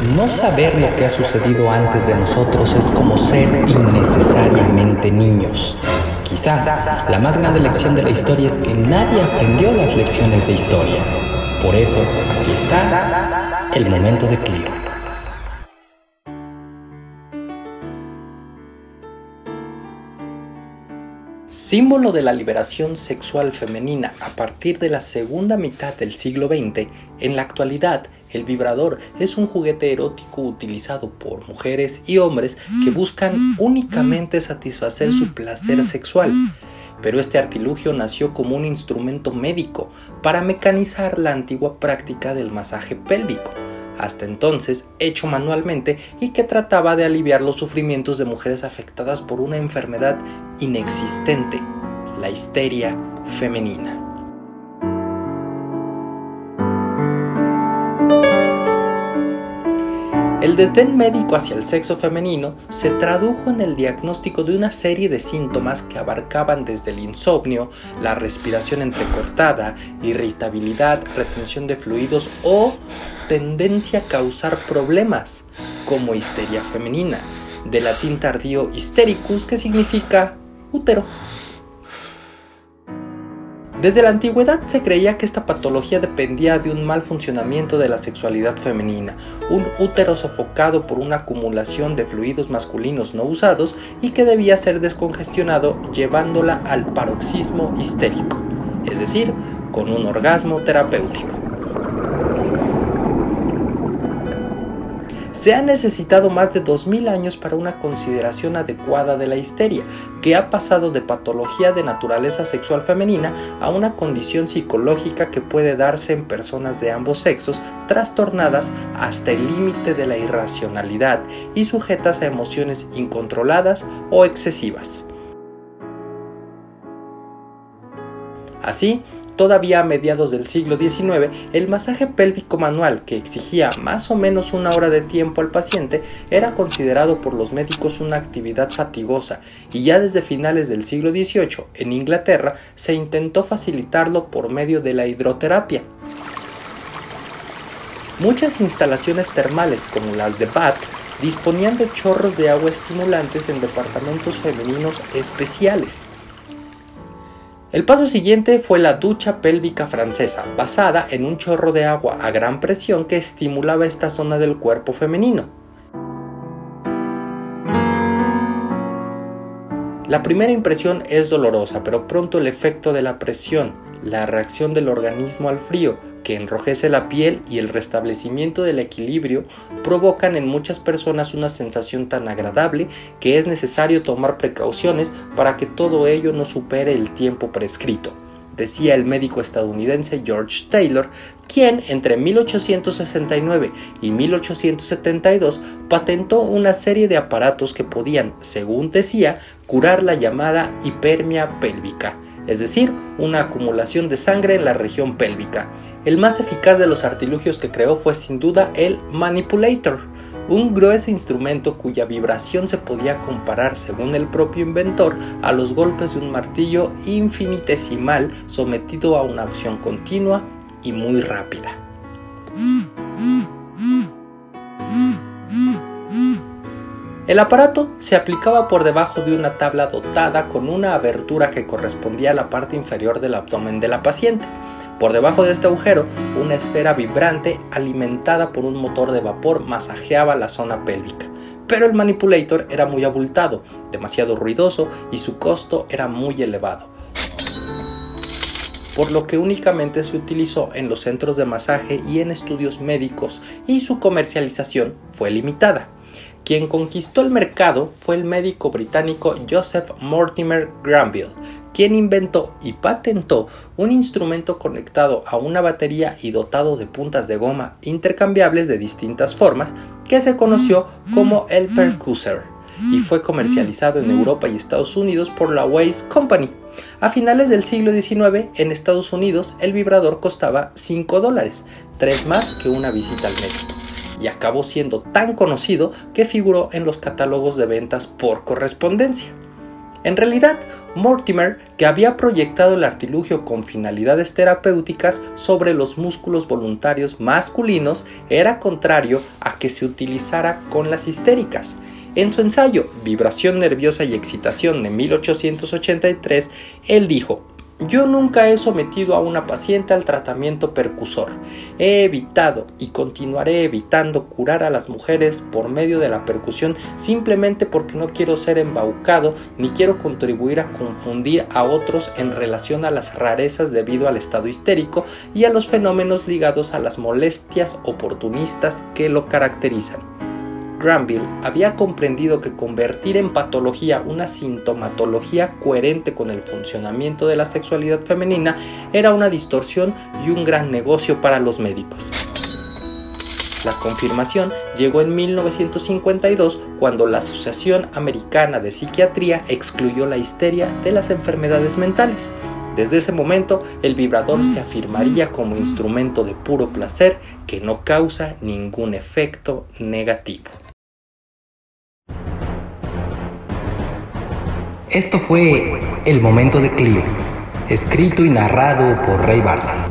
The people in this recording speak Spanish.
No saber lo que ha sucedido antes de nosotros es como ser innecesariamente niños. Quizá la más grande lección de la historia es que nadie aprendió las lecciones de historia. Por eso, aquí está el momento de Clio. Símbolo de la liberación sexual femenina a partir de la segunda mitad del siglo XX, en la actualidad el vibrador es un juguete erótico utilizado por mujeres y hombres que buscan únicamente satisfacer su placer sexual. Pero este artilugio nació como un instrumento médico para mecanizar la antigua práctica del masaje pélvico, hasta entonces hecho manualmente y que trataba de aliviar los sufrimientos de mujeres afectadas por una enfermedad inexistente, la histeria femenina. El desdén médico hacia el sexo femenino se tradujo en el diagnóstico de una serie de síntomas que abarcaban desde el insomnio, la respiración entrecortada, irritabilidad, retención de fluidos o tendencia a causar problemas, como histeria femenina, de latín tardío hystericus que significa útero. Desde la antigüedad se creía que esta patología dependía de un mal funcionamiento de la sexualidad femenina, un útero sofocado por una acumulación de fluidos masculinos no usados y que debía ser descongestionado llevándola al paroxismo histérico, es decir, con un orgasmo terapéutico. Se ha necesitado más de 2.000 años para una consideración adecuada de la histeria, que ha pasado de patología de naturaleza sexual femenina a una condición psicológica que puede darse en personas de ambos sexos trastornadas hasta el límite de la irracionalidad y sujetas a emociones incontroladas o excesivas. Así, todavía a mediados del siglo XIX, el masaje pélvico manual, que exigía más o menos una hora de tiempo al paciente, era considerado por los médicos una actividad fatigosa y ya desde finales del siglo XVIII en Inglaterra se intentó facilitarlo por medio de la hidroterapia. Muchas instalaciones termales como las de Bath disponían de chorros de agua estimulantes en departamentos femeninos especiales. El paso siguiente fue la ducha pélvica francesa, basada en un chorro de agua a gran presión que estimulaba esta zona del cuerpo femenino. La primera impresión es dolorosa, pero pronto el efecto de la presión, la reacción del organismo al frío, que enrojece la piel y el restablecimiento del equilibrio provocan en muchas personas una sensación tan agradable que es necesario tomar precauciones para que todo ello no supere el tiempo prescrito, decía el médico estadounidense George Taylor, quien entre 1869 y 1872 patentó una serie de aparatos que podían, según decía, curar la llamada hipermia pélvica, es decir, una acumulación de sangre en la región pélvica. El más eficaz de los artilugios que creó fue sin duda el Manipulator, un grueso instrumento cuya vibración se podía comparar, según el propio inventor, a los golpes de un martillo infinitesimal sometido a una acción continua y muy rápida. El aparato se aplicaba por debajo de una tabla dotada con una abertura que correspondía a la parte inferior del abdomen de la paciente. Por debajo de este agujero, una esfera vibrante alimentada por un motor de vapor masajeaba la zona pélvica. Pero el manipulator era muy abultado, demasiado ruidoso y su costo era muy elevado. Por lo que únicamente se utilizó en los centros de masaje y en estudios médicos y su comercialización fue limitada. Quien conquistó el mercado fue el médico británico Joseph Mortimer Granville, quien inventó y patentó un instrumento conectado a una batería y dotado de puntas de goma intercambiables de distintas formas que se conoció como el Percussor y fue comercializado en Europa y Estados Unidos por la Waze Company. A finales del siglo XIX, en Estados Unidos, el vibrador costaba 5 dólares, tres más que una visita al médico y acabó siendo tan conocido que figuró en los catálogos de ventas por correspondencia. En realidad, Mortimer, que había proyectado el artilugio con finalidades terapéuticas sobre los músculos voluntarios masculinos, era contrario a que se utilizara con las histéricas. En su ensayo Vibración nerviosa y excitación de 1883, él dijo, yo nunca he sometido a una paciente al tratamiento percusor. He evitado y continuaré evitando curar a las mujeres por medio de la percusión simplemente porque no quiero ser embaucado ni quiero contribuir a confundir a otros en relación a las rarezas debido al estado histérico y a los fenómenos ligados a las molestias oportunistas que lo caracterizan. Granville había comprendido que convertir en patología una sintomatología coherente con el funcionamiento de la sexualidad femenina era una distorsión y un gran negocio para los médicos. La confirmación llegó en 1952 cuando la Asociación Americana de Psiquiatría excluyó la histeria de las enfermedades mentales. Desde ese momento, el vibrador se afirmaría como instrumento de puro placer que no causa ningún efecto negativo. Esto fue El Momento de Clio, escrito y narrado por Rey Barça.